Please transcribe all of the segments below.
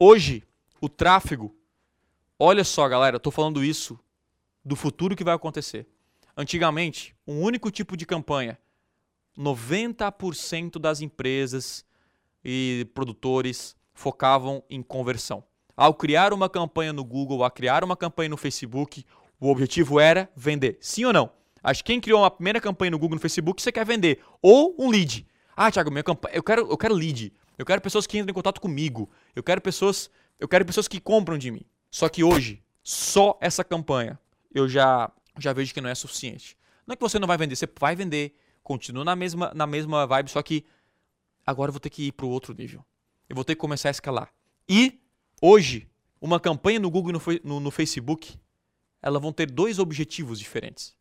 Hoje, o tráfego. Olha só, galera, eu tô falando isso do futuro que vai acontecer. Antigamente, um único tipo de campanha, 90% das empresas e produtores focavam em conversão. Ao criar uma campanha no Google, a criar uma campanha no Facebook, o objetivo era vender. Sim ou não? Acho que quem criou uma primeira campanha no Google no Facebook, você quer vender. Ou um lead. Ah, Thiago, minha campanha, eu quero, eu quero lead. Eu quero pessoas que entrem em contato comigo. Eu quero pessoas, eu quero pessoas que compram de mim. Só que hoje, só essa campanha, eu já já vejo que não é suficiente. Não é que você não vai vender, você vai vender, continua na mesma na mesma vibe, só que agora eu vou ter que ir para o outro nível. Eu vou ter que começar a escalar. E hoje, uma campanha no Google e no, no, no Facebook, elas vão ter dois objetivos diferentes.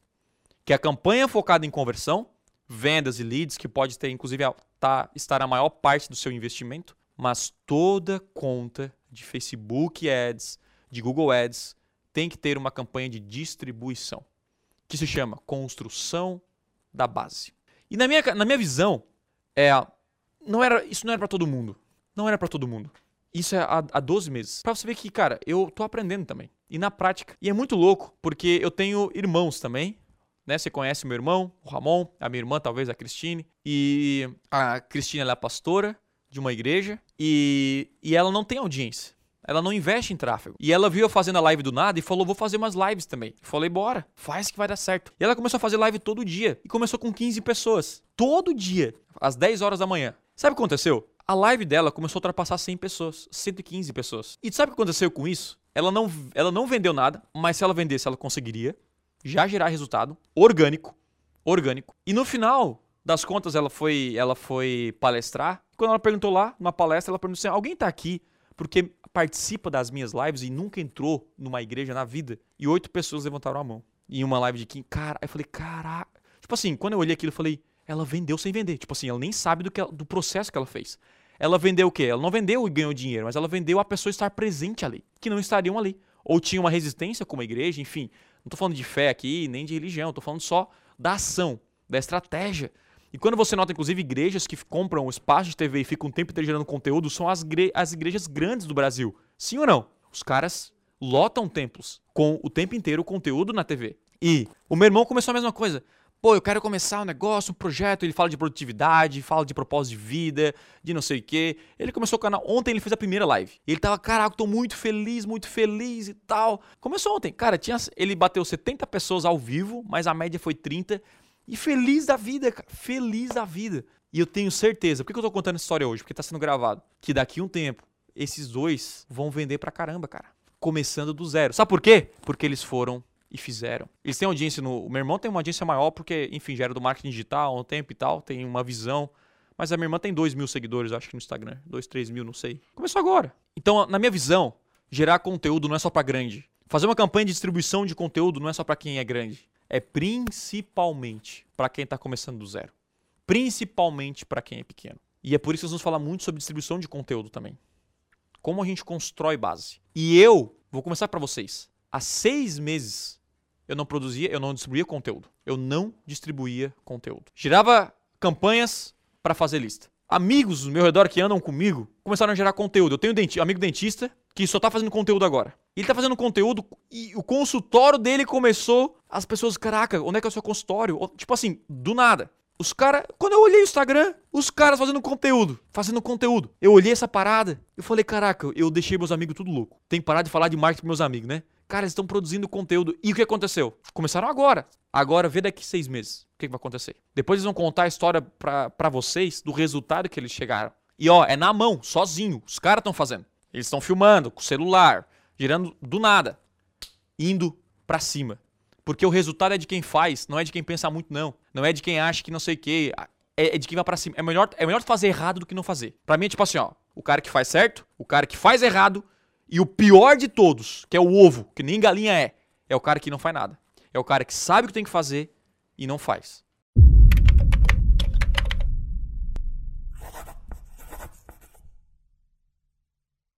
Que é a campanha focada em conversão, vendas e leads, que pode ter, inclusive, tá, estar a maior parte do seu investimento, mas toda conta de Facebook Ads, de Google Ads, tem que ter uma campanha de distribuição, que se chama construção da base. E na minha, na minha visão, é, não era, isso não era para todo mundo. Não era para todo mundo. Isso é há, há 12 meses. Pra você ver que, cara, eu tô aprendendo também. E na prática. E é muito louco, porque eu tenho irmãos também, né? Você conhece meu irmão, o Ramon, a minha irmã, talvez, a Cristine. E a Cristine ela é pastora de uma igreja e, e ela não tem audiência. Ela não investe em tráfego. E ela viu eu fazendo a live do nada e falou: vou fazer umas lives também. Falei, bora, faz que vai dar certo. E ela começou a fazer live todo dia. E começou com 15 pessoas. Todo dia, às 10 horas da manhã. Sabe o que aconteceu? A live dela começou a ultrapassar 100 pessoas, 115 pessoas. E sabe o que aconteceu com isso? Ela não, ela não vendeu nada, mas se ela vendesse, ela conseguiria já gerar resultado orgânico, orgânico. E no final das contas, ela foi, ela foi palestrar. Quando ela perguntou lá, numa palestra, ela perguntou assim: alguém tá aqui porque participa das minhas lives e nunca entrou numa igreja na vida? E oito pessoas levantaram a mão. Em uma live de 15. Cara, eu falei, caraca. Tipo assim, quando eu olhei aquilo, eu falei, ela vendeu sem vender. Tipo assim, ela nem sabe do, que ela, do processo que ela fez. Ela vendeu o quê? Ela não vendeu e ganhou dinheiro, mas ela vendeu a pessoa estar presente ali, que não estariam ali. Ou tinha uma resistência como a igreja, enfim. Não estou falando de fé aqui, nem de religião, estou falando só da ação, da estratégia. E quando você nota, inclusive, igrejas que compram espaço de TV e ficam um tempo inteiro gerando conteúdo, são as, as igrejas grandes do Brasil. Sim ou não? Os caras lotam templos com o tempo inteiro o conteúdo na TV. E o meu irmão começou a mesma coisa. Pô, eu quero começar um negócio, um projeto. Ele fala de produtividade, fala de propósito de vida, de não sei o quê. Ele começou o canal. Ontem ele fez a primeira live. Ele tava, caraca, tô muito feliz, muito feliz e tal. Começou ontem. Cara, tinha, ele bateu 70 pessoas ao vivo, mas a média foi 30. E feliz da vida, cara. Feliz da vida. E eu tenho certeza. Por que eu tô contando essa história hoje? Porque tá sendo gravado. Que daqui um tempo, esses dois vão vender pra caramba, cara. Começando do zero. Sabe por quê? Porque eles foram e fizeram. Eles têm audiência no. O meu irmão tem uma audiência maior porque, enfim, já era do marketing digital há um tempo e tal, tem uma visão. Mas a minha irmã tem 2 mil seguidores, acho que no Instagram. 2, 3 mil, não sei. Começou agora. Então, na minha visão, gerar conteúdo não é só para grande. Fazer uma campanha de distribuição de conteúdo não é só para quem é grande. É principalmente para quem está começando do zero. Principalmente para quem é pequeno. E é por isso que nós vamos falar muito sobre distribuição de conteúdo também. Como a gente constrói base. E eu vou começar para vocês. Há seis meses eu não produzia, eu não distribuía conteúdo. Eu não distribuía conteúdo. Girava campanhas para fazer lista. Amigos do meu redor que andam comigo começaram a gerar conteúdo. Eu tenho um amigo dentista que só tá fazendo conteúdo agora. Ele tá fazendo conteúdo e o consultório dele começou. As pessoas, caraca, onde é que é o seu consultório? Tipo assim, do nada. Os caras, quando eu olhei o Instagram, os caras fazendo conteúdo, fazendo conteúdo. Eu olhei essa parada, eu falei, caraca, eu deixei meus amigos tudo louco. Tem que parar de falar de marketing pros meus amigos, né? Cara, eles estão produzindo conteúdo. E o que aconteceu? Começaram agora. Agora, vê daqui seis meses. O que, que vai acontecer? Depois eles vão contar a história para vocês do resultado que eles chegaram. E ó, é na mão, sozinho. Os caras estão fazendo. Eles estão filmando com o celular, girando do nada, indo para cima. Porque o resultado é de quem faz, não é de quem pensa muito, não. Não é de quem acha que não sei o quê. É, é de quem vai para cima. É melhor, é melhor fazer errado do que não fazer. Pra mim é tipo assim, ó. O cara que faz certo, o cara que faz errado e o pior de todos, que é o ovo, que nem galinha é, é o cara que não faz nada. É o cara que sabe o que tem que fazer e não faz.